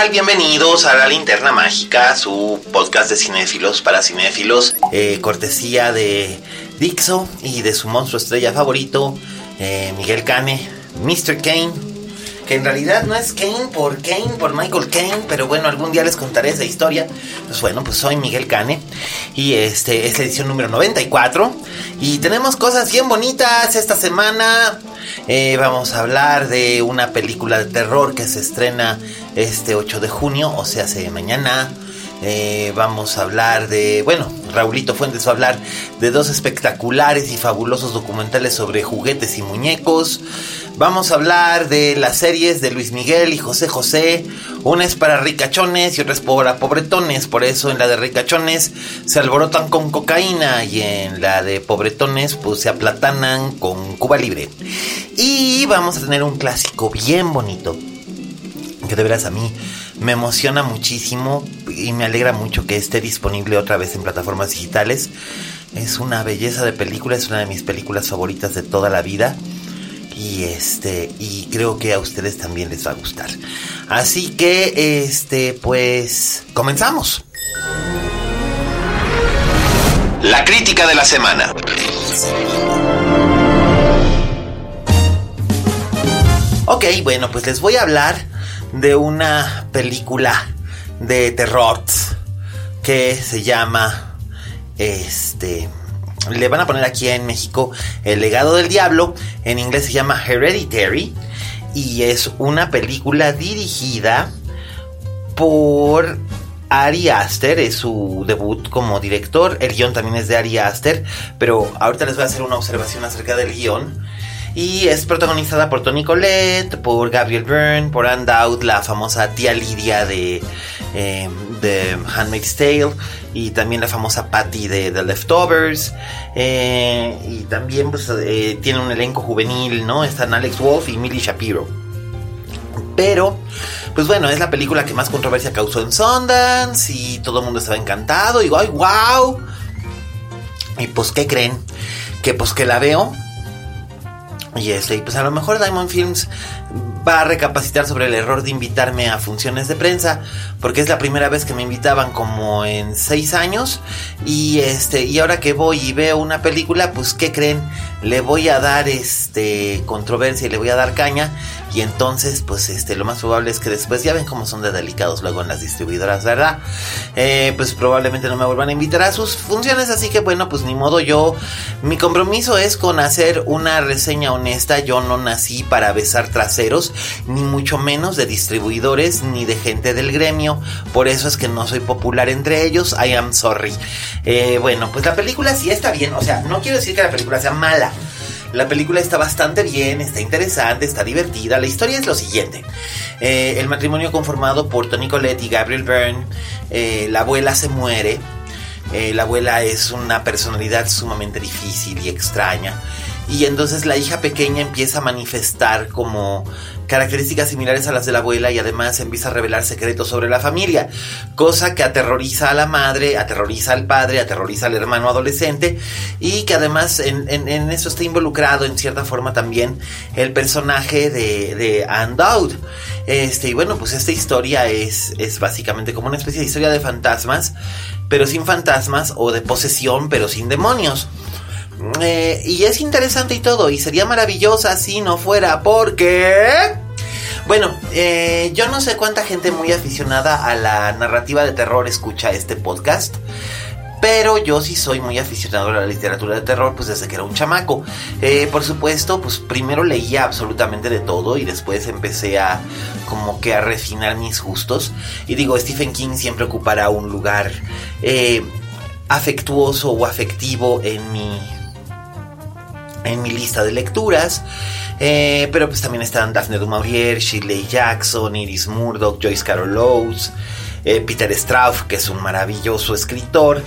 Tal? Bienvenidos a La Linterna Mágica, su podcast de cinéfilos para cinéfilos, eh, cortesía de Dixo y de su monstruo estrella favorito, eh, Miguel Cane, Mr. Kane, que en realidad no es Kane por Kane, por Michael Kane, pero bueno, algún día les contaré esa historia. Pues bueno, pues soy Miguel Cane y este es la edición número 94 y tenemos cosas bien bonitas esta semana. Eh, vamos a hablar de una película de terror que se estrena este 8 de junio, o sea, hace mañana. Eh, vamos a hablar de, bueno, Raulito Fuentes va a hablar de dos espectaculares y fabulosos documentales sobre juguetes y muñecos. Vamos a hablar de las series de Luis Miguel y José José. Una es para ricachones y otra es para pobretones. Por eso en la de ricachones se alborotan con cocaína y en la de pobretones pues se aplatanan con Cuba Libre. Y vamos a tener un clásico bien bonito que de veras a mí me emociona muchísimo y me alegra mucho que esté disponible otra vez en plataformas digitales. Es una belleza de película, es una de mis películas favoritas de toda la vida. Y este, y creo que a ustedes también les va a gustar. Así que, este, pues, comenzamos. La crítica de la semana. Ok, bueno, pues les voy a hablar de una película de terror que se llama este le van a poner aquí en México El legado del diablo, en inglés se llama Hereditary y es una película dirigida por Ari Aster, es su debut como director, el guion también es de Ari Aster, pero ahorita les voy a hacer una observación acerca del guion. Y es protagonizada por Tony Collette, por Gabriel Byrne, por Anne Dowd, la famosa tía Lidia de, eh, Handmaid's Tale, y también la famosa Patty de The Leftovers. eh, y también pues, eh, tiene un elenco juvenil, ¿no? Están Alex Wolf y Millie Shapiro. Pero, pues bueno, es la película que más controversia causó en Sundance y todo el mundo estaba encantado. Y digo, ¡ay, wow! Y pues, ¿qué creen? Que pues que la veo y este, y pues a lo mejor Diamond Films va a recapacitar sobre el error de invitarme a funciones de prensa, porque es la primera vez que me invitaban como en seis años. Y este, y ahora que voy y veo una película, pues ¿qué creen? Le voy a dar este controversia y le voy a dar caña. Y entonces, pues este, lo más probable es que después ya ven cómo son de delicados luego en las distribuidoras, ¿verdad? Eh, pues probablemente no me vuelvan a invitar a sus funciones, así que bueno, pues ni modo yo. Mi compromiso es con hacer una reseña honesta. Yo no nací para besar traseros, ni mucho menos de distribuidores ni de gente del gremio. Por eso es que no soy popular entre ellos. I am sorry. Eh, bueno, pues la película sí está bien. O sea, no quiero decir que la película sea mala. La película está bastante bien, está interesante, está divertida. La historia es lo siguiente. Eh, el matrimonio conformado por Tony Collette y Gabriel Byrne, eh, la abuela se muere. Eh, la abuela es una personalidad sumamente difícil y extraña. Y entonces la hija pequeña empieza a manifestar como características similares a las de la abuela y además empieza a revelar secretos sobre la familia, cosa que aterroriza a la madre, aterroriza al padre, aterroriza al hermano adolescente y que además en, eso está involucrado en cierta forma también el personaje de, de Anne. Este, y bueno, pues esta historia es, es básicamente como una especie de historia de fantasmas, pero sin fantasmas, o de posesión, pero sin demonios. Eh, y es interesante y todo, y sería maravillosa si no fuera porque... Bueno, eh, yo no sé cuánta gente muy aficionada a la narrativa de terror escucha este podcast. Pero yo sí soy muy aficionado a la literatura de terror, pues desde que era un chamaco. Eh, por supuesto, pues primero leía absolutamente de todo y después empecé a como que a refinar mis gustos. Y digo, Stephen King siempre ocupará un lugar afectuoso o afectivo en mi en mi lista de lecturas. Eh, pero pues también están Daphne du Maurier, Shirley Jackson, Iris Murdoch, Joyce Carol Oates, Peter Straub, que es un maravilloso escritor.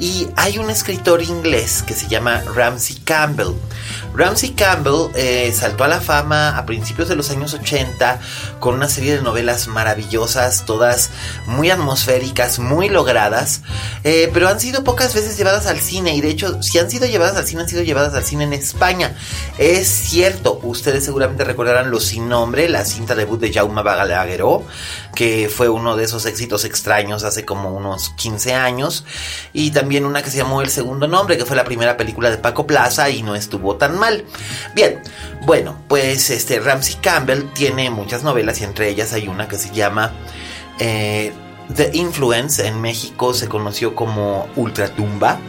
Y hay un escritor inglés que se llama Ramsey Campbell. Ramsey Campbell eh, saltó a la fama a principios de los años 80 con una serie de novelas maravillosas, todas muy atmosféricas, muy logradas, eh, pero han sido pocas veces llevadas al cine y de hecho si han sido llevadas al cine han sido llevadas al cine en España. Es cierto, ustedes seguramente recordarán Los Sin Nombre, la cinta debut de Jaume Balagueró, que fue uno de esos éxitos extraños hace como unos 15 años, y también una que se llamó El Segundo Nombre, que fue la primera película de Paco Plaza y no estuvo tan mal. Bien, bueno, pues este Ramsey Campbell tiene muchas novelas y entre ellas hay una que se llama eh, The Influence. En México se conoció como Ultratumba.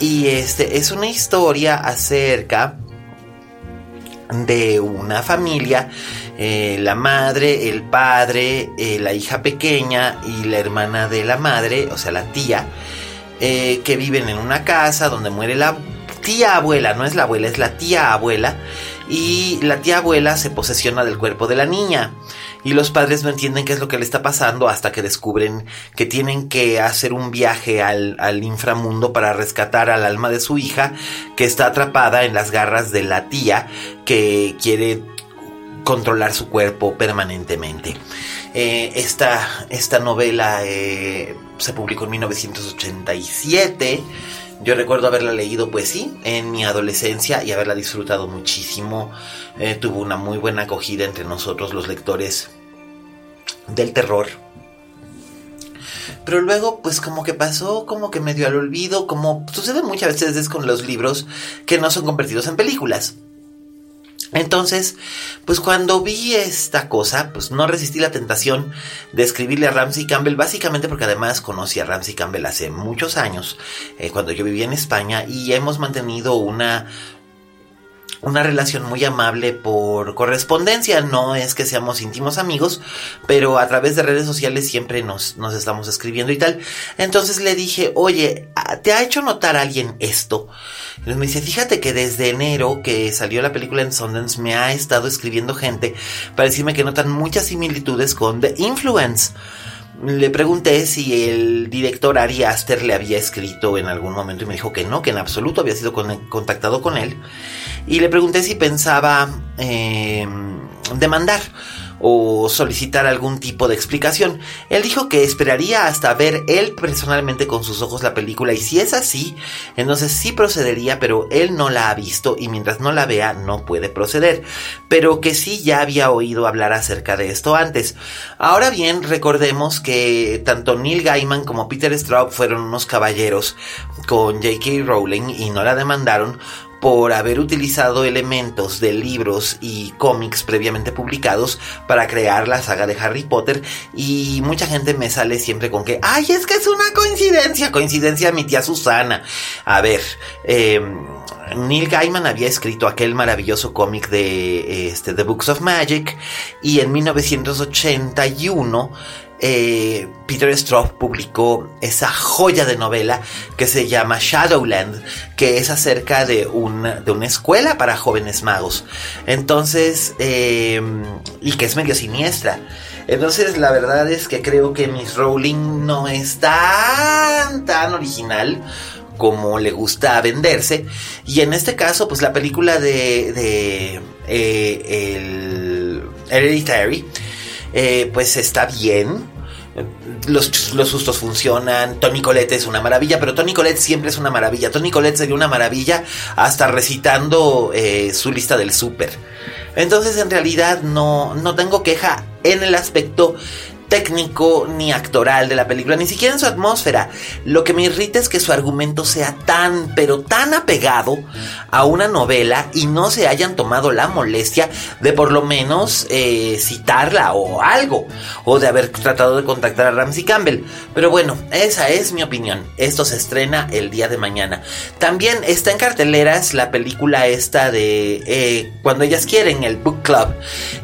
Y este es una historia acerca de una familia, eh, la madre, el padre, eh, la hija pequeña y la hermana de la madre, o sea, la tía, que viven en una casa donde muere la tía abuela, no es la abuela, es la tía abuela. Y la tía abuela se posesiona del cuerpo de la niña. Y los padres no entienden qué es lo que le está pasando hasta que descubren que tienen que hacer un viaje al, al inframundo para rescatar al alma de su hija que está atrapada en las garras de la tía que quiere controlar su cuerpo permanentemente. Eh, esta, esta, novela eh, se publicó en 1987. Yo recuerdo haberla leído, pues sí, en mi adolescencia y haberla disfrutado muchísimo. Eh, tuvo una muy buena acogida entre nosotros los lectores del terror. Pero luego, pues como que pasó, como que medio al olvido, como sucede muchas veces con los libros que no son convertidos en películas. Entonces, pues cuando vi esta cosa, pues no resistí la tentación de escribirle a Ramsey Campbell, básicamente porque además conocí a Ramsey Campbell hace muchos años, eh, cuando yo vivía en España, y hemos mantenido una una relación muy amable por correspondencia. No es que seamos íntimos amigos, pero a través de redes sociales siempre nos, nos estamos escribiendo y tal. Entonces le dije, oye, ¿te ha hecho notar alguien esto? Y me dice, fíjate que desde enero que salió la película en Sundance me ha estado escribiendo gente para decirme que notan muchas similitudes con The Influence le pregunté si el director Ari Aster le había escrito en algún momento y me dijo que no, que en absoluto había sido contactado con él. Y le pregunté si pensaba eh, demandar o solicitar algún tipo de explicación. Él dijo que esperaría hasta ver él personalmente con sus ojos la película y si es así, entonces sí procedería, pero él no la ha visto y mientras no la vea no puede proceder, pero que sí ya había oído hablar acerca de esto antes. Ahora bien, recordemos que tanto Neil Gaiman como Peter Straub fueron unos caballeros con J.K. Rowling y no la demandaron por haber utilizado elementos de libros y cómics previamente publicados para crear la saga de Harry Potter y mucha gente me sale siempre con que, ay, es que es una coincidencia, coincidencia mi tía Susana. A ver, em, Neil Gaiman había escrito aquel maravilloso cómic de este, The Books of Magic y en 1981 eh, Peter Straub publicó esa joya de novela que se llama Shadowland, que es acerca de una, de una escuela para jóvenes magos. Entonces, eh, y que es medio siniestra. Entonces, la verdad es que creo que Miss Rowling no es tan, tan original como le gusta venderse. Y en este caso, pues la película de, de eh, el Hereditary eh, pues está bien. Los, los, sustos funcionan. Tony Colette es una maravilla, pero Tony Colette siempre es una maravilla. Tony Colette sería una maravilla hasta recitando eh, su lista del súper. Entonces, en realidad, no, no tengo queja en el aspecto técnico ni actoral de la película, ni siquiera en su atmósfera. Lo que me irrita es que su argumento sea tan, pero tan apegado a una novela y no se hayan tomado la molestia de por lo menos eh, citarla o algo, o de haber tratado de contactar a Ramsey Campbell. Pero bueno, esa es mi opinión. Esto se estrena el día de mañana. También está en carteleras la película esta de eh, Cuando ellas quieren, el Book Club.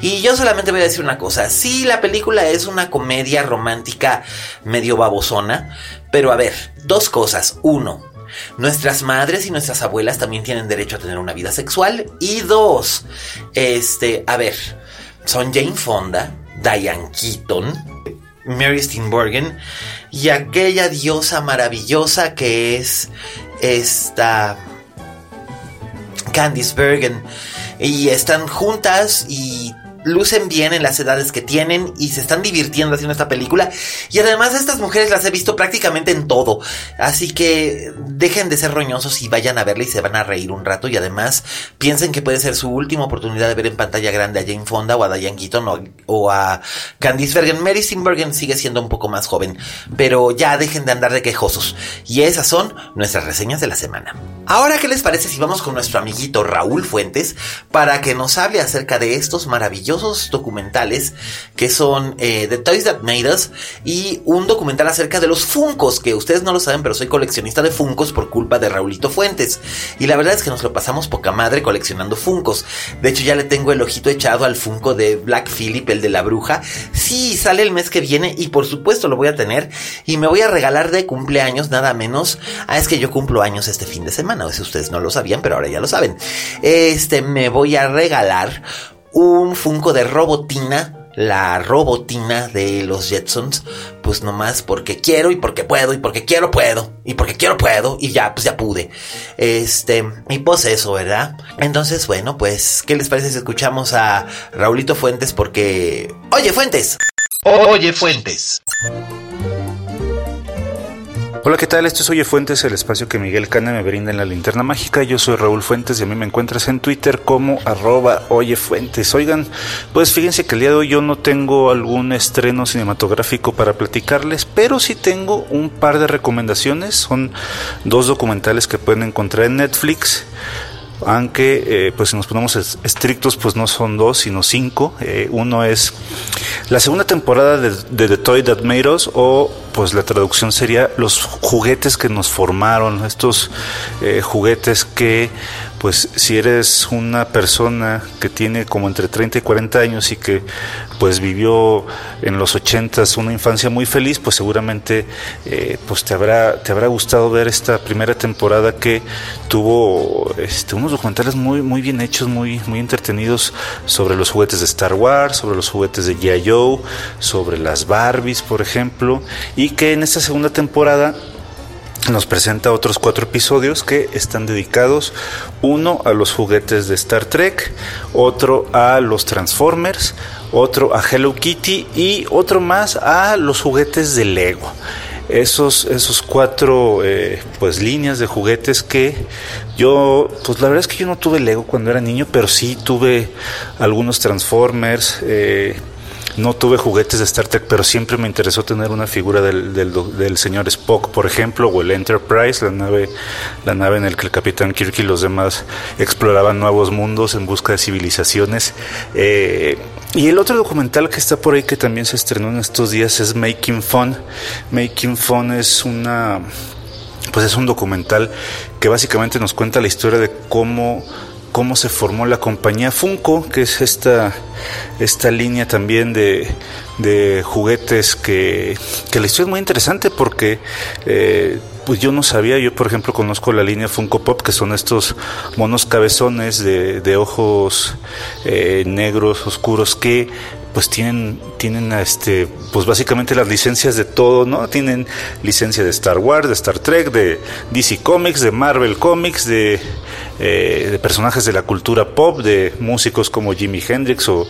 Y yo solamente voy a decir una cosa. Sí, la película es una comedia romántica medio babosona. Pero a ver, dos cosas. Uno, Nuestras madres y nuestras abuelas también tienen derecho a tener una vida sexual. Y dos, este, a ver, son Jane Fonda, Diane Keaton, Mary Steenburgen y aquella diosa maravillosa que es esta Candice Bergen. Y están juntas y lucen bien en las edades que tienen y se están divirtiendo haciendo esta película. Y además estas mujeres las he visto prácticamente en todo. Así que dejen de ser roñosos y vayan a verla y se van a reír un rato. Y además piensen que puede ser su última oportunidad de ver en pantalla grande a Jane Fonda o a Diane Keaton o, a Candice Bergen. Mary Steenburgen sigue siendo un poco más joven. Pero ya dejen de andar de quejosos. Y esas son nuestras reseñas de la semana. Ahora, ¿qué les parece si vamos con nuestro amiguito Raúl Fuentes para que nos hable acerca de estos maravillosos documentales que son eh, The Toys That Made Us y un documental acerca de los Funcos, que ustedes no lo saben, pero soy coleccionista de Funcos por culpa de Raulito Fuentes. Y la verdad es que nos lo pasamos poca madre coleccionando Funcos. De hecho, ya le tengo el ojito echado al Funko de Black Phillip, el de la bruja. Sí, sale el mes que viene y por supuesto lo voy a tener. Y me voy a regalar de cumpleaños nada menos. Ah, es que yo cumplo años este fin de semana. O si ustedes no lo sabían, pero ahora ya lo saben. Este, me voy a regalar un Funko de Robotina, la Robotina de los Jetsons, pues nomás porque quiero y porque puedo y porque quiero puedo y porque quiero puedo y ya, pues ya pude. Este, y pues eso, ¿verdad? Entonces, bueno, pues, ¿qué les parece si escuchamos a Raulito Fuentes? Porque, oye, Fuentes. Oye, Fuentes. Hola, ¿qué tal? Esto es Oye Fuentes, el espacio que Miguel Cana me brinda en la linterna mágica. Yo soy Raúl Fuentes y a mí me encuentras en Twitter como arroba Oye Fuentes. Oigan, pues fíjense que el día de hoy yo no tengo algún estreno cinematográfico para platicarles, pero sí tengo un par de recomendaciones. Son dos documentales que pueden encontrar en Netflix aunque eh, pues si nos ponemos estrictos pues no son dos sino cinco. Eh, uno es la segunda temporada de, The Toy That Made Us o pues la traducción sería los juguetes que nos formaron estos eh, juguetes que pues si eres una persona que tiene como entre 30 y 40 años y que pues vivió en los 80 una infancia muy feliz, pues seguramente eh, pues te habrá te habrá gustado ver esta primera temporada que tuvo este, unos documentales muy muy bien hechos, muy muy entretenidos sobre los juguetes de Star Wars, sobre los juguetes de G.I. Joe, sobre las Barbies, por ejemplo, y que en esta segunda temporada nos presenta otros cuatro episodios que están dedicados uno a los juguetes de Star Trek, otro a los Transformers, otro a Hello Kitty y otro más a los juguetes de Lego. Esos, esos cuatro eh, pues líneas de juguetes que yo, pues la verdad es que yo no tuve Lego cuando era niño, pero sí tuve algunos Transformers, eh, no tuve juguetes de Star Trek, pero siempre me interesó tener una figura del, del, señor Spock, por ejemplo, o el Enterprise, la nave, la nave en la que el capitán Kirk y los demás exploraban nuevos mundos en busca de civilizaciones. Eh, y el otro documental que está por ahí que también se estrenó en estos días es Making Fun. Making Fun es una pues es un documental que básicamente nos cuenta la historia de cómo cómo se formó la compañía Funko, que es esta, esta línea también de, de juguetes que, que la historia es muy interesante porque eh, pues yo no sabía, yo por ejemplo conozco la línea Funko Pop, que son estos monos cabezones de, de ojos eh, negros, oscuros, que pues tienen, tienen este, pues básicamente las licencias de todo, ¿no? Tienen licencia de Star Wars, de Star Trek, de DC Comics, de Marvel Comics, de, eh, de personajes de la cultura pop, de músicos como Jimi Hendrix o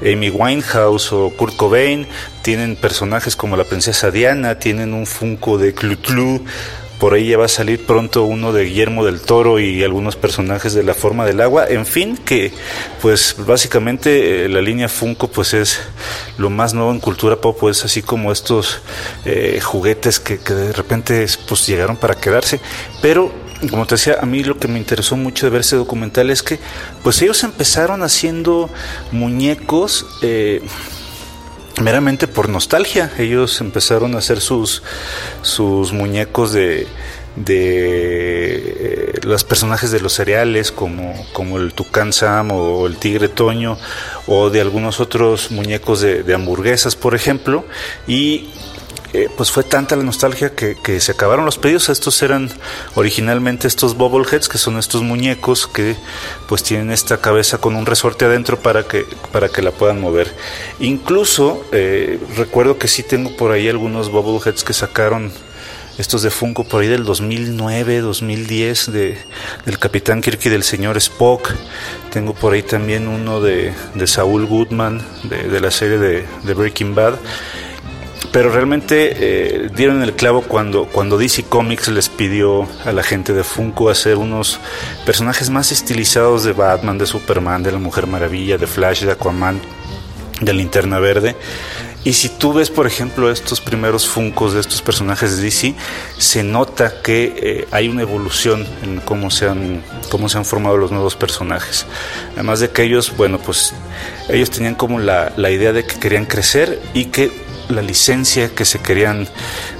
Amy Winehouse o Kurt Cobain, tienen personajes como la princesa Diana, tienen un Funko de Clu Clu, por ahí ya va a salir pronto uno de Guillermo del Toro y algunos personajes de la forma del agua. En fin, que pues básicamente eh, la línea Funko pues es lo más nuevo en cultura pop, pues así como estos eh, juguetes que, que de repente pues llegaron para quedarse. Pero como te decía, a mí lo que me interesó mucho de ver ese documental es que pues ellos empezaron haciendo muñecos eh, meramente por nostalgia. Ellos empezaron a hacer sus, sus muñecos de, de eh, los personajes de los cereales como, como el Tucán Sam o el Tigre Toño o de algunos otros muñecos de, de hamburguesas, por ejemplo, y eh, pues fue tanta la nostalgia que, se acabaron los pedidos. Estos eran originalmente estos bobbleheads, que son estos muñecos que pues tienen esta cabeza con un resorte adentro para que, para que la puedan mover. Incluso eh, recuerdo que sí tengo por ahí algunos bobbleheads que sacaron estos de Funko por ahí del 2009, 2010 de, del Capitán Kirk y del señor Spock. Tengo por ahí también uno de, de Saúl Goodman de, la serie de, de Breaking Bad pero realmente eh, dieron el clavo cuando, cuando DC Comics les pidió a la gente de Funko hacer unos personajes más estilizados de Batman, de Superman, de la Mujer Maravilla, de Flash, de Aquaman, de Linterna Verde. Y si tú ves, por ejemplo, estos primeros Funcos de estos personajes de DC, se nota que eh, hay una evolución en cómo se, han, cómo se han formado los nuevos personajes. Además de que ellos, bueno, pues ellos tenían como la, la idea de que querían crecer y que la licencia que se querían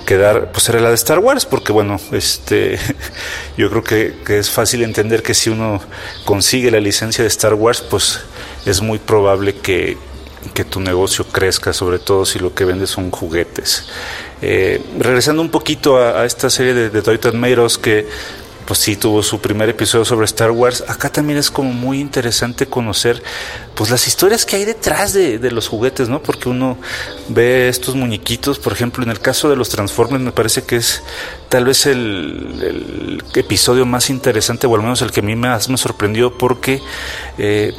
quedar, pues era la de Star Wars, porque bueno, este, yo creo que, es fácil entender que si uno consigue la licencia de Star Wars, pues es muy probable que, tu negocio crezca, sobre todo si lo que vendes son juguetes. Eh, regresando un poquito a, esta serie de, de Toy que pues sí tuvo su primer episodio sobre Star Wars. Acá también es como muy interesante conocer pues las historias que hay detrás de, los juguetes, ¿no? Porque uno ve estos muñequitos, por ejemplo, en el caso de los Transformers me parece que es tal vez el, episodio más interesante, o al menos el que a mí más me sorprendió porque... Eh,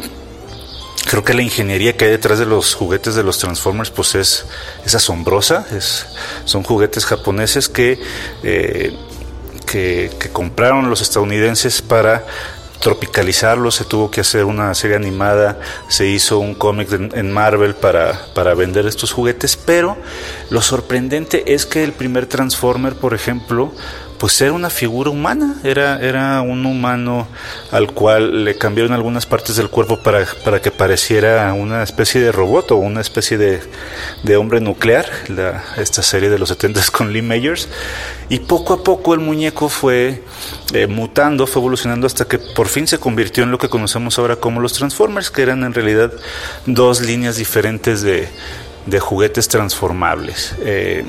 creo que la ingeniería que hay detrás de los juguetes de los Transformers pues es, es asombrosa. Es, son juguetes japoneses que eh, que, compraron los estadounidenses para tropicalizarlo, se tuvo que hacer una serie animada, se hizo un cómic en Marvel para, para, vender estos juguetes, pero lo sorprendente es que el primer Transformer, por ejemplo, pues era una figura humana, era, era un humano al cual le cambiaron algunas partes del cuerpo para, para que pareciera una especie de robot o una especie de, de hombre nuclear, esta serie de los 70 con Lee Mayers, y poco a poco el muñeco fue eh, mutando, fue evolucionando hasta que por fin se convirtió en lo que conocemos ahora como los Transformers, que eran en realidad dos líneas diferentes de, de juguetes transformables. Eh,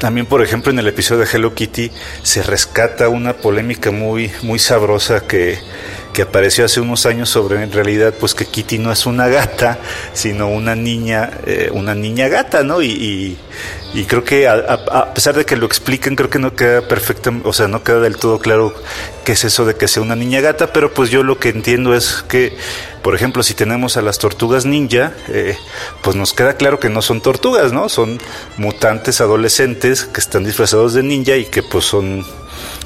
también, por ejemplo, en el episodio de Hello Kitty se rescata una polémica muy, muy sabrosa que, que apareció hace unos años sobre en realidad pues que Kitty no es una gata sino una niña eh, una niña gata no y, y, creo que a, pesar de que lo explican creo que no queda perfecto o sea no queda del todo claro qué es eso de que sea una niña gata pero pues yo lo que entiendo es que por ejemplo si tenemos a las tortugas ninja eh, pues nos queda claro que no son tortugas no son mutantes adolescentes que están disfrazados de ninja y que pues son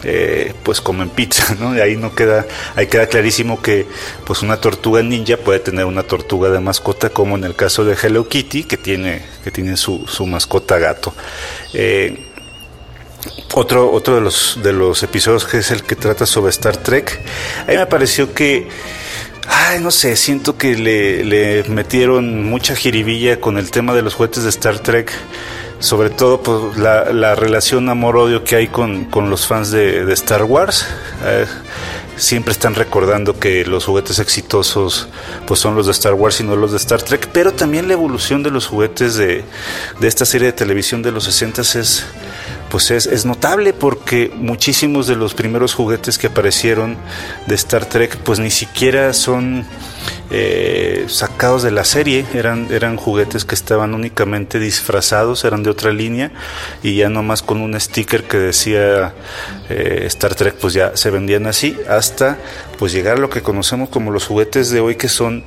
eh, pues comen pizza, ¿no? Y ahí no queda, ahí queda clarísimo que pues una tortuga ninja puede tener una tortuga de mascota, como en el caso de Hello Kitty, que tiene, que tiene su, su mascota gato. Eh, otro, otro de los de los episodios que es el que trata sobre Star Trek, a mí me pareció que Ay, no sé, siento que le, le metieron mucha jiribilla con el tema de los juguetes de Star Trek sobre todo pues, la, la relación amor-odio que hay con, los fans de, Star Wars. Eh, siempre están recordando que los juguetes exitosos pues son los de Star Wars y no los de Star Trek, pero también la evolución de los juguetes de, de esta serie de televisión de los 60 es pues es, es, notable porque muchísimos de los primeros juguetes que aparecieron de Star Trek pues ni siquiera son eh, sacados de la serie, eran, eran juguetes que estaban únicamente disfrazados, eran de otra línea y ya nomás con un sticker que decía eh, Star Trek pues ya se vendían así hasta pues llegar a lo que conocemos como los juguetes de hoy que son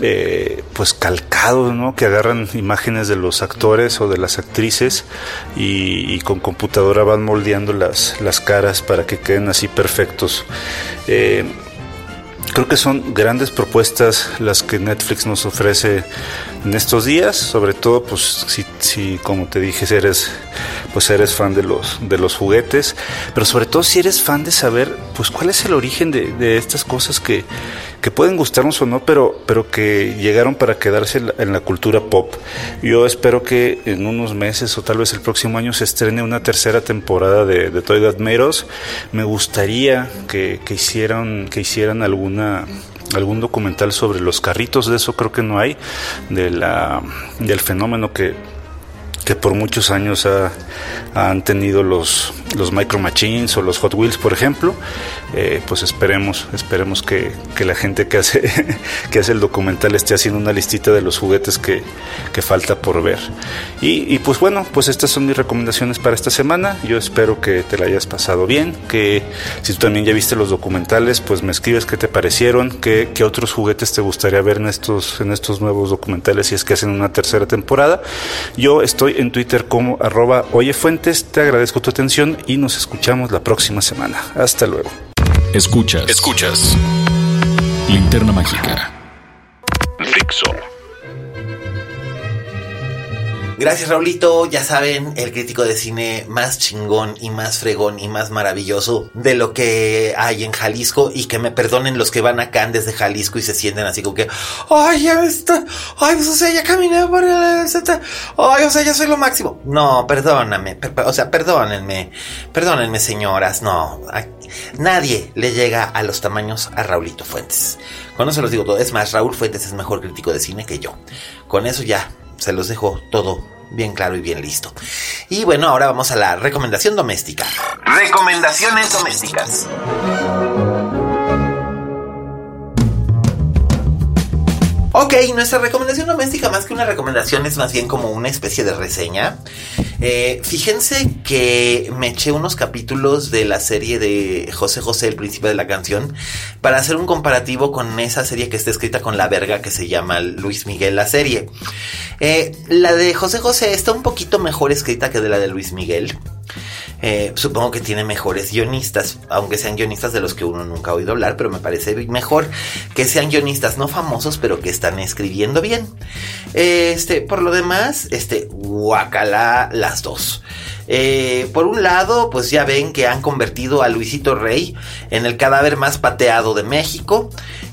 eh, pues calcados, ¿no? Que agarran imágenes de los actores o de las actrices y, con computadora van moldeando las, las caras para que queden así perfectos. Eh, creo que son grandes propuestas las que Netflix nos ofrece en estos días, sobre todo pues si, si como te dije eres pues eres fan de los de los juguetes, pero sobre todo si eres fan de saber pues cuál es el origen de, de estas cosas que, que pueden gustarnos o no, pero, pero que llegaron para quedarse en la, cultura pop. Yo espero que en unos meses o tal vez el próximo año se estrene una tercera temporada de, de Toy That Me gustaría que, que, hicieran, que hicieran alguna algún documental sobre los carritos, de eso creo que no hay, de la, del fenómeno que, que por muchos años han tenido los, los Micro Machines o los Hot Wheels, por ejemplo, eh, pues esperemos, esperemos que, que, la gente que hace, que hace el documental esté haciendo una listita de los juguetes que, que falta por ver. Y, y, pues bueno, pues estas son mis recomendaciones para esta semana. Yo espero que te la hayas pasado bien, que si tú también ya viste los documentales, pues me escribes qué te parecieron, qué, qué otros juguetes te gustaría ver en estos, en estos nuevos documentales si es que hacen una tercera temporada. Yo estoy en Twitter como arroba oyefuentes, te agradezco tu atención y nos escuchamos la próxima semana. Hasta luego. Escuchas. Escuchas. Linterna Mágica. Gracias, Raulito. Ya saben, el crítico de cine más chingón y más fregón y más maravilloso de lo que hay en Jalisco. Y que me perdonen los que van acá desde Jalisco y se sienten así como que, ay, ya está, ay, pues, o sea, ya caminé por el, ay, o sea, ya soy lo máximo. No, perdóname, o sea, perdónenme, perdónenme, señoras, no. nadie le llega a los tamaños a Raulito Fuentes. Con eso los digo todo. Es más, Raúl Fuentes es mejor crítico de cine que yo. Con eso ya se los dejo todo bien claro y bien listo. Y bueno, ahora vamos a la recomendación doméstica. Recomendaciones domésticas. Ok, nuestra recomendación doméstica, más que una recomendación, es más bien como una especie de reseña. Eh, fíjense que me eché unos capítulos de la serie de José José, el príncipe de la canción, para hacer un comparativo con esa serie que está escrita con la verga que se llama Luis Miguel, la serie. Eh, la de José José está un poquito mejor escrita que de la de Luis Miguel. Eh, supongo que tiene mejores guionistas, aunque sean guionistas de los que uno nunca ha oído hablar, pero me parece mejor que sean guionistas no famosos, pero que están escribiendo bien. Este, por lo demás, este, guacala las dos. Eh, por un lado, pues ya ven que han convertido a Luisito Rey en el cadáver más pateado de México.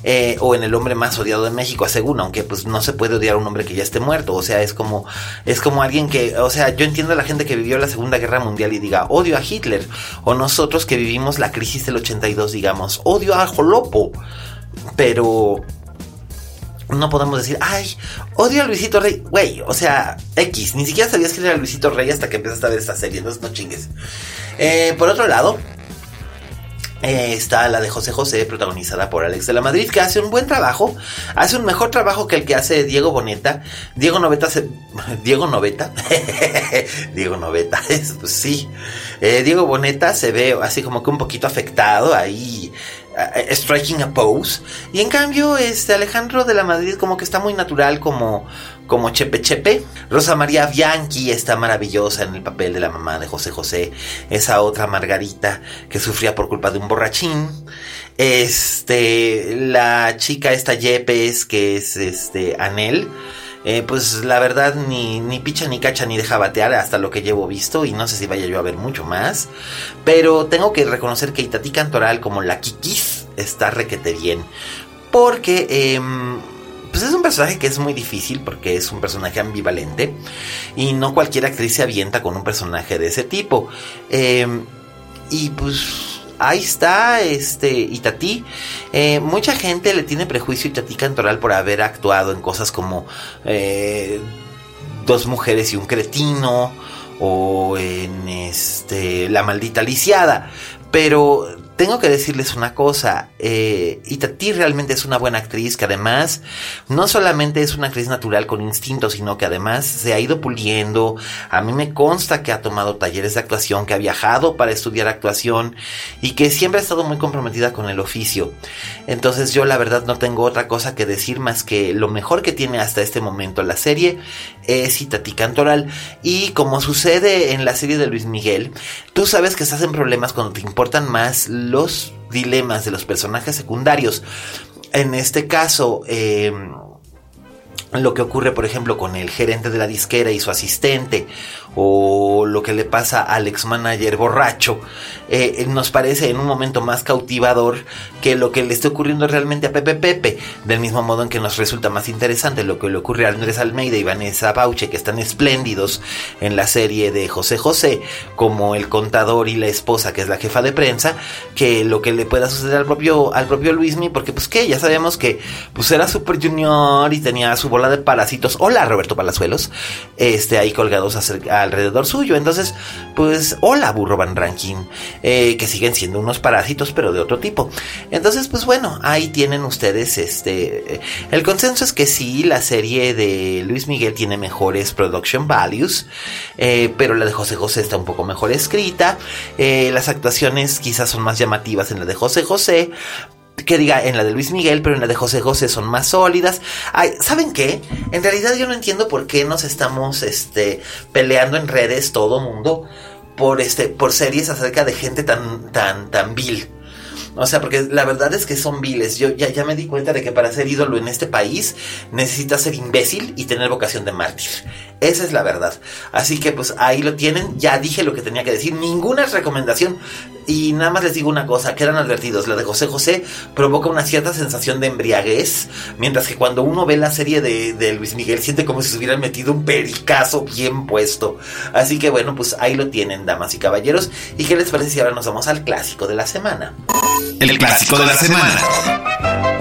Eh, o en el hombre más odiado de México, según, aunque pues no se puede odiar a un hombre que ya esté muerto, o sea, es como, es como alguien que, o sea, yo entiendo a la gente que vivió la Segunda Guerra Mundial y diga, odio a Hitler, o nosotros que vivimos la crisis del 82, digamos, odio a Jolopo, pero no podemos decir, ay, odio a Luisito Rey. Güey, o sea, X, ni siquiera sabías que era Luisito Rey hasta que empezaste a ver esta serie, entonces no chingues. Eh, por otro lado, eh, está la de José José, protagonizada por Alex de la Madrid, que hace un buen trabajo, hace un mejor trabajo que el que hace Diego Boneta. Diego Noveta se... Diego Noveta. Diego Noveta, pues sí. Eh, Diego Boneta se ve así como que un poquito afectado ahí eh, striking a pose. Y en cambio, este Alejandro de la Madrid como que está muy natural como, como Chepe Chepe. Rosa María Bianchi está maravillosa en el papel de la mamá de José José. Esa otra Margarita que sufría por culpa de un borrachín. Este, la chica esta Yepes que es este Anel eh, pues la verdad ni, ni picha ni cacha ni deja batear hasta lo que llevo visto y no sé si vaya yo a ver mucho más. Pero tengo que reconocer que Itatí Cantoral como la Kikis está requete bien. Porque... Em, pues es un personaje que es muy difícil porque es un personaje ambivalente y no cualquier actriz se avienta con un personaje de ese tipo. Em, y pues ahí está este Itatí. Eh, mucha gente le tiene prejuicio a Itatí Cantoral por haber actuado en cosas como eh, Dos mujeres y un cretino o en este La maldita lisiada. Pero tengo que decirles una cosa, eh, Itati realmente es una buena actriz que además no solamente es una actriz natural con instinto, sino que además se ha ido puliendo. A mí me consta que ha tomado talleres de actuación, que ha viajado para estudiar actuación y que siempre ha estado muy comprometida con el oficio. Entonces yo la verdad no tengo otra cosa que decir más que lo mejor que tiene hasta este momento la serie es Itati Cantoral. Y como sucede en la serie de Luis Miguel, tú sabes que estás en problemas cuando te importan más los dilemas de los personajes secundarios. En este caso, eh, lo que ocurre, por ejemplo, con el gerente de la disquera y su asistente, o lo que le pasa al ex manager borracho, eh, nos parece en un momento más cautivador que lo que le esté ocurriendo realmente a Pepe Pepe, del mismo modo en que nos resulta más interesante lo que le ocurre a Andrés Almeida y Vanessa Bauche, que están espléndidos en la serie de José José, como el contador y la esposa, que es la jefa de prensa, que lo que le pueda suceder al propio, al propio Luismi, porque pues que ya sabemos que pues era Super Junior y tenía su bola de parásitos, hola Roberto Palazuelos, este, ahí colgados alrededor suyo. Entonces, pues, hola Burro Van Ranking, eh, que siguen siendo unos parásitos, pero de otro tipo. Entonces, pues bueno, ahí tienen ustedes este. El consenso es que sí, la serie de Luis Miguel tiene mejores production values, eh, pero la de José José está un poco mejor escrita. Eh, las actuaciones quizás son más llamativas en la de José José, que diga en la de Luis Miguel, pero en la de José José son más sólidas. Ay, ¿saben qué? En realidad yo no entiendo por qué nos estamos este peleando en redes todo mundo por este por series acerca de gente tan tan tan vil. O sea, porque la verdad es que son viles. Yo ya, ya me di cuenta de que para ser ídolo en este país necesitas ser imbécil y tener vocación de mártir. Esa es la verdad. Así que pues ahí lo tienen. Ya dije lo que tenía que decir. Ninguna recomendación. Y nada más les digo una cosa, quedan advertidos. La de José José provoca una cierta sensación de embriaguez. Mientras que cuando uno ve la serie de, de Luis Miguel siente como si se hubieran metido un pericazo bien puesto. Así que bueno, pues ahí lo tienen, damas y caballeros. ¿Y qué les parece si ahora nos vamos al clásico de la semana? El clásico de la semana.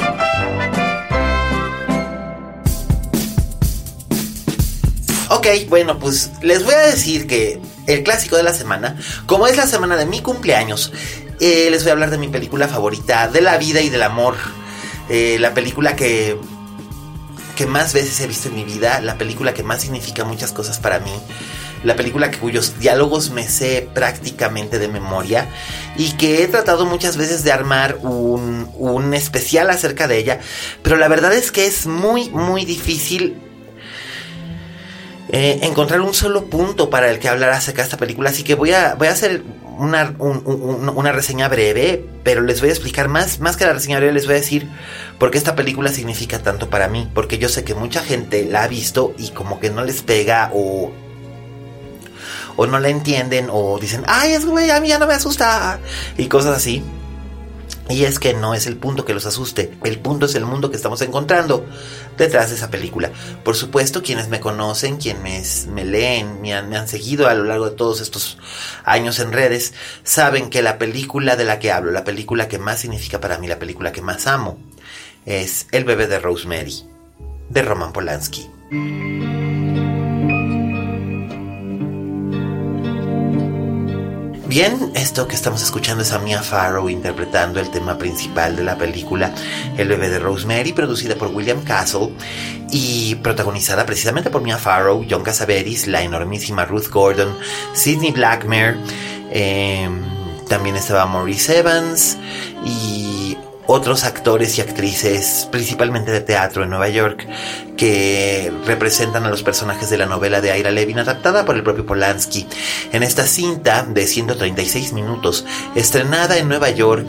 Bueno, pues les voy a decir que el clásico de la semana, como es la semana de mi cumpleaños, eh, les voy a hablar de mi película favorita de la vida y del amor. Eh, la película que, que más veces he visto en mi vida, la película que más significa muchas cosas para mí, la película cuyos diálogos me sé prácticamente de memoria y que he tratado muchas veces de armar un, un especial acerca de ella, pero la verdad es que es muy, muy difícil eh, encontrar un solo punto para el que hablar acerca de esta película. Así que voy a, voy a hacer una, un- un- una reseña breve, pero les voy a explicar más, más que la reseña breve, les voy a decir por qué esta película significa tanto para mí. Porque yo sé que mucha gente la ha visto y como que no les pega o o no la entienden o dicen, ay, es güey, a mí ya no me asusta y cosas así. Y es que no es el punto que los asuste, el punto es el mundo que estamos encontrando detrás de esa película. Por supuesto, quienes me conocen, quienes me leen, me han, seguido a lo largo de todos estos años en redes, saben que la película de la que hablo, la película que más significa para mí, la película que más amo, es El bebé de Rosemary, de Roman Polanski. Bien, esto que estamos escuchando es a Mia Farrow interpretando el tema principal de la película El bebé de Rosemary, producida por William Castle y protagonizada precisamente por Mia Farrow, John Cassavetes, la enormísima Ruth Gordon, Sidney Blackmer, eh, también estaba Maurice Evans y otros actores y actrices, principalmente de teatro en Nueva York, que representan a los personajes de la novela de Ira Levin adaptada por el propio Polanski. En esta cinta de 136 minutos, estrenada en Nueva York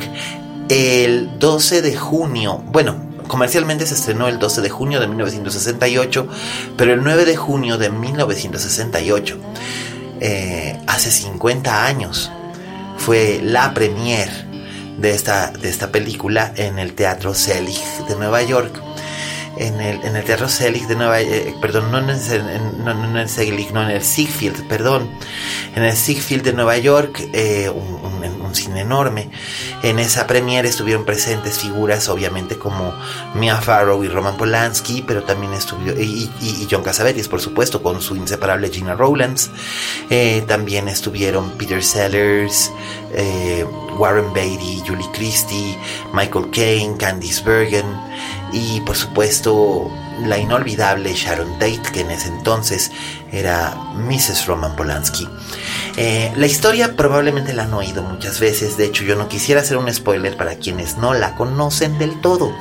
el 12 de junio, bueno, comercialmente se estrenó el 12 de junio de 1968, pero el 9 de junio de 1968, eh, hace 50 años, fue la premier de esta, de esta película en el Teatro Selig de Nueva York. En el, en el Teatro Selig de Nueva eh, perdón, no en el, no, no en el Selig, no en el Ziegfeld, perdón. en el Ziegfeld de Nueva York, eh, un, cine enorme. En esa premiere estuvieron presentes figuras, obviamente, como Mia Farrow y Roman Polanski, pero también estuvo, y, John Cassavetes, por supuesto, con su inseparable Gina Rowlands. Eh, también estuvieron Peter Sellers, eh, Warren Beatty, Julie Christie, Michael Caine, Candice Bergen y por supuesto la inolvidable Sharon Tate, que en ese entonces era Mrs. Roman Polanski. Eh, la historia probablemente la han oído muchas veces, de hecho yo no quisiera hacer un spoiler para quienes no la conocen del todo.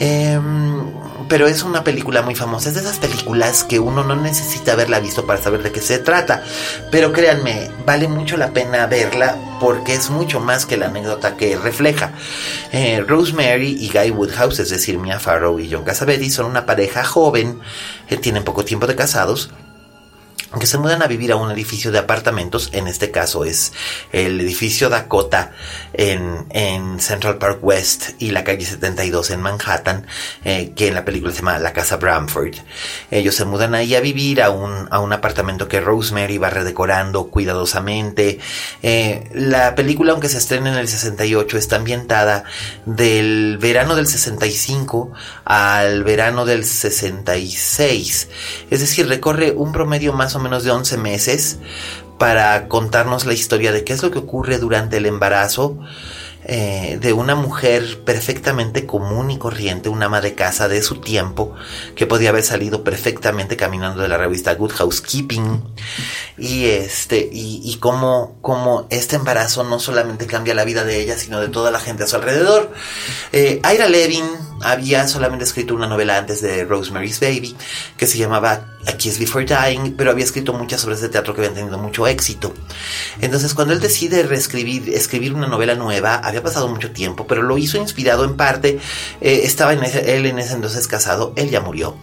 Em, pero es una película muy famosa. Es de esas películas que uno no necesita haberla visto para saber de qué se trata. Pero créanme, vale mucho la pena verla porque es mucho más que la anécdota que refleja. Eh, Rosemary y Guy Woodhouse, es decir, Mia Farrow y John Cassavetes, son una pareja joven, que tienen poco tiempo de casados que se mudan a vivir a un edificio de apartamentos, en este caso es el edificio Dakota en, en Central Park West y la calle 72 en Manhattan, eh, que en la película se llama La Casa Bramford. Ellos se mudan ahí a vivir a un, a un apartamento que Rosemary va redecorando cuidadosamente. Eh, la película, aunque se estrena en el 68, está ambientada del verano del 65 al verano del 66. Es decir, recorre un promedio más o menos de 11 meses para contarnos la historia de qué es lo que ocurre durante el embarazo eh, de una mujer perfectamente común y corriente, una ama de casa de su tiempo, que podía haber salido perfectamente caminando de la revista Good Housekeeping. Y este, y, cómo, cómo, este embarazo no solamente cambia la vida de ella, sino de toda la gente a su alrededor. Eh, Levin había solamente escrito una novela antes de Rosemary's Baby, que se llamaba A Kiss Before Dying, pero había escrito muchas obras de teatro que habían tenido mucho éxito. Entonces, cuando él decide reescribir, escribir una novela nueva, había pasado mucho tiempo, pero lo hizo inspirado en parte, eh, estaba en él en ese entonces casado, él ya murió,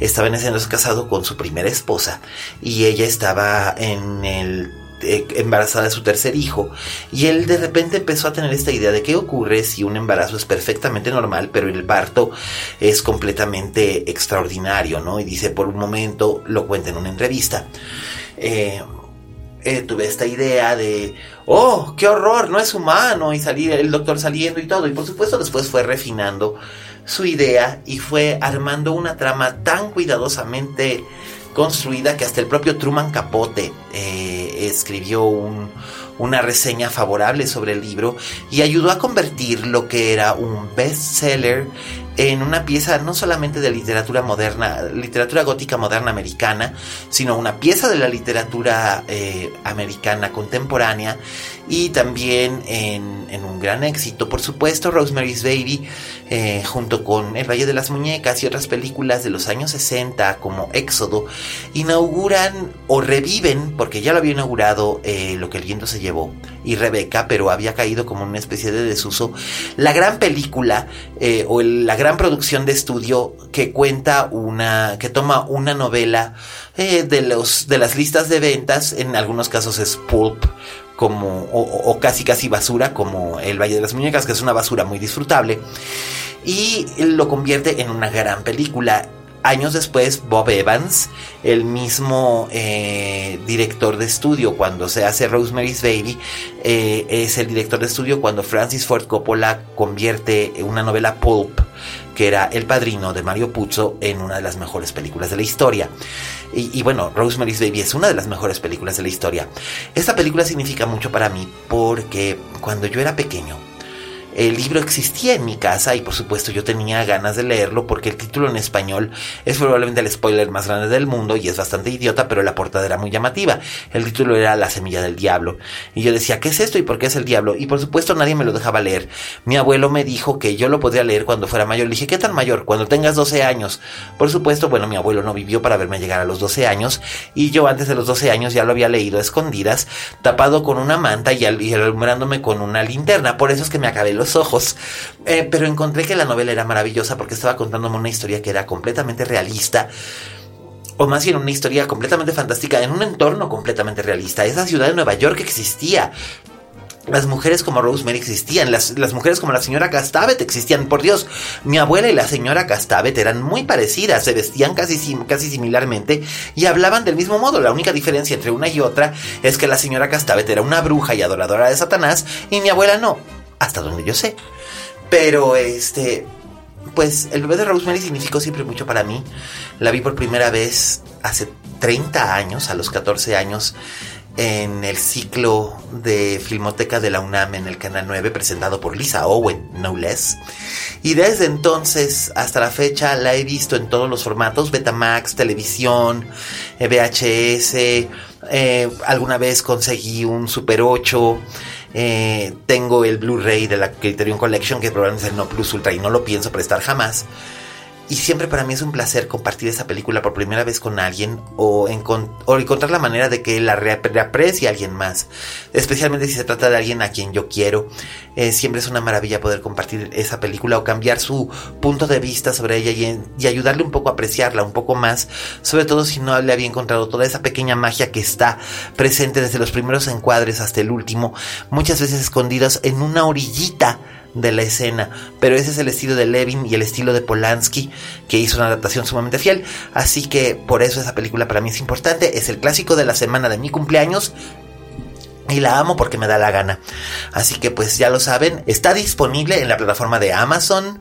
estaba en ese entonces casado con su primera esposa y ella estaba en el embarazada de su tercer hijo y él de repente empezó a tener esta idea de qué ocurre si un embarazo es perfectamente normal pero el parto es completamente extraordinario, ¿no? Y dice por un momento, lo cuenta en una entrevista, eh, eh, tuve esta idea de, oh, qué horror, no es humano, y salir el doctor saliendo y todo. Y por supuesto después fue refinando su idea y fue armando una trama tan cuidadosamente construida que hasta el propio Truman Capote eh, escribió una reseña favorable sobre el libro y ayudó a convertir lo que era un bestseller en una pieza no solamente de literatura moderna, literatura gótica moderna americana, sino una pieza de la literatura eh, americana contemporánea y también en, un gran éxito. Por supuesto, Rosemary's Baby, eh, junto con El Valle de las Muñecas y otras películas de los años 60 como Éxodo, inauguran o reviven, porque ya lo había inaugurado eh, Lo que el viento se llevó y Rebeca, pero había caído como una especie de desuso, la gran película o la gran producción de estudio que cuenta una, que toma una novela eh, de los, de las listas de ventas, en algunos casos es pulp, como, o, casi casi basura, como El Valle de las Muñecas, que es una basura muy disfrutable, y lo convierte en una gran película. Años después, Bob Evans, el mismo eh, director de estudio cuando se hace Rosemary's Baby, eh, es el director de estudio cuando Francis Ford Coppola convierte una novela pulp que era el padrino de Mario Puzo en una de las mejores películas de la historia. Y, bueno, Rosemary's Baby es una de las mejores películas de la historia. Esta película significa mucho para mí porque cuando yo era pequeño, el libro existía en mi casa y por supuesto yo tenía ganas de leerlo porque el título en español es probablemente el spoiler más grande del mundo y es bastante idiota, pero la portada era muy llamativa. El título era La semilla del diablo. Y yo decía, ¿qué es esto y por qué es el diablo? Y por supuesto nadie me lo dejaba leer. Mi abuelo me dijo que yo lo podría leer cuando fuera mayor. Le dije, ¿qué tan mayor? Cuando tengas 12 años. Por supuesto, bueno, mi abuelo no vivió para verme llegar a los 12 años y yo antes de los 12 años ya lo había leído a escondidas, tapado con una manta y, alumbrándome con una linterna. Por eso es que me acabé los ojos. Eh, pero encontré que la novela era maravillosa porque estaba contándome una historia que era completamente realista o más bien una historia completamente fantástica en un entorno completamente realista. Esa ciudad de Nueva York existía. las mujeres como Rosemary existían, las, mujeres como la señora Castavet existían. Por Dios, mi abuela y la señora Castavet eran muy parecidas, se vestían casi, casi similarmente y hablaban del mismo modo. La única diferencia entre una y otra es que la señora Castavet era una bruja y adoradora de Satanás y mi abuela no, hasta donde yo sé. Pero este, pues el bebé de Rosemary significó siempre mucho para mí. La vi por primera vez hace 30 años, a los 14 años en el ciclo de Filmoteca de la UNAM en el Canal 9, presentado por Lisa Owen, no less. Y desde entonces hasta la fecha la he visto en todos los formatos, Betamax, televisión, eh, VHS, eh, alguna vez conseguí un Super 8. Eh, tengo el Blu-ray de la Criterion Collection, que probablemente es el No Plus Ultra y no lo pienso prestar jamás. Y siempre para mí es un placer compartir esa película por primera vez con alguien o, encontrar la manera de que la reaprecie alguien más. Especialmente si se trata de alguien a quien yo quiero. Eh, siempre es una maravilla poder compartir esa película o cambiar su punto de vista sobre ella y, y, ayudarle un poco a apreciarla un poco más. Sobre todo si no le había encontrado toda esa pequeña magia que está presente desde los primeros encuadres hasta el último. Muchas veces escondidas en una orillita de la escena, pero ese es el estilo de Levin y el estilo de Polanski, que hizo una adaptación sumamente fiel, así que por eso esa película para mí es importante, es el clásico de la semana de mi cumpleaños, y la amo porque me da la gana. Así que pues ya lo saben, está disponible en la plataforma de Amazon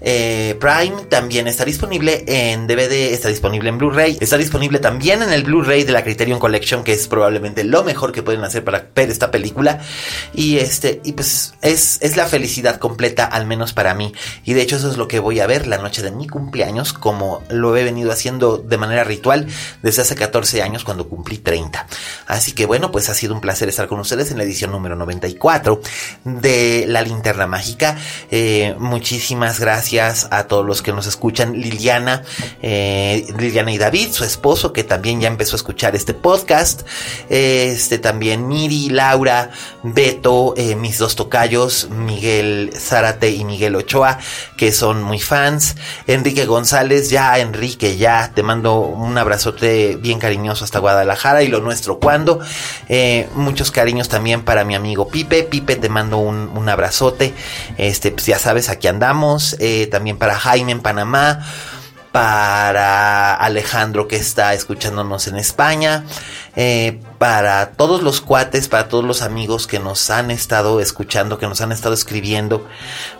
eh, Prime, también está disponible en DVD, está disponible en Blu-ray, está disponible también en el Blu-ray de la Criterion Collection, que es probablemente lo mejor que pueden hacer para ver esta película. Y este, y pues es, es la felicidad completa, al menos para mí. Y de hecho eso es lo que voy a ver la noche de mi cumpleaños, como lo he venido haciendo de manera ritual desde hace 14 años cuando cumplí 30. Así que bueno, pues ha sido un placer estar con ustedes en la edición número 94 de La Linterna Mágica. Eh, muchísimas gracias a todos los que nos escuchan. Liliana, eh, Liliana y David, su esposo, que también ya empezó a escuchar este podcast. Este también Miri, Laura, Beto, eh, mis dos tocayos, Miguel Zárate y Miguel Ochoa, que son muy fans. Enrique González, ya Enrique, ya te mando un abrazote bien cariñoso hasta Guadalajara y lo nuestro cuando. muchos cariños también para mi amigo Pipe. Pipe, te mando un, abrazote. Este, pues ya sabes, aquí andamos. Eh, también para Jaime en Panamá. Para Alejandro que está escuchándonos en España. Eh, para todos los cuates, para todos los amigos que nos han estado escuchando, que nos han estado escribiendo.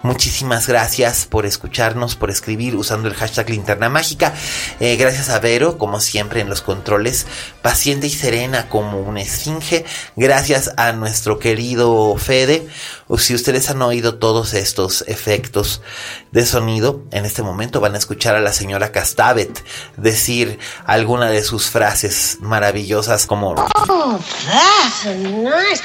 Muchísimas gracias por escucharnos, por escribir usando el hashtag linterna mágica. Eh, gracias a Vero, como siempre en los controles, paciente y serena como una esfinge. Gracias a nuestro querido Fede. Si ustedes han oído todos estos efectos de sonido, en este momento van a escuchar a la señora Castavet decir alguna de sus frases maravillosas como Oh, that's nice.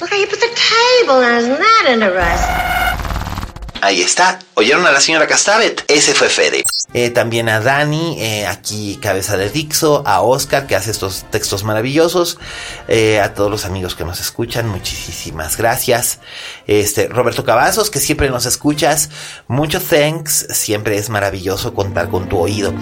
Look how you put the table. Isn't that interesting? Ahí está. ¿Oyeron a la señora Castavet? Ese fue Fede. Eh, también a Dani, eh, aquí cabeza de Dixo, a Oscar, que hace estos textos maravillosos, eh, a todos los amigos que nos escuchan, muchísimas gracias. Este, Roberto Cavazos, que siempre nos escuchas, mucho thanks, siempre es maravilloso contar con tu oído.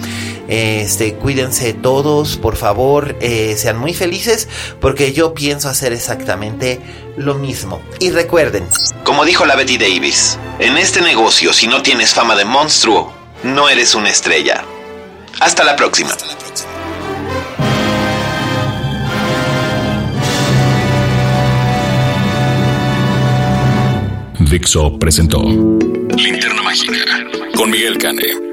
Este, cuídense todos, por favor, sean muy felices, porque yo pienso hacer exactamente lo mismo. Y recuerden, como dijo la Betty Davis, en este negocio si no tienes fama de monstruo, no eres una estrella. Hasta la próxima. Dixo presentó Linterna Mágica con Miguel Cane.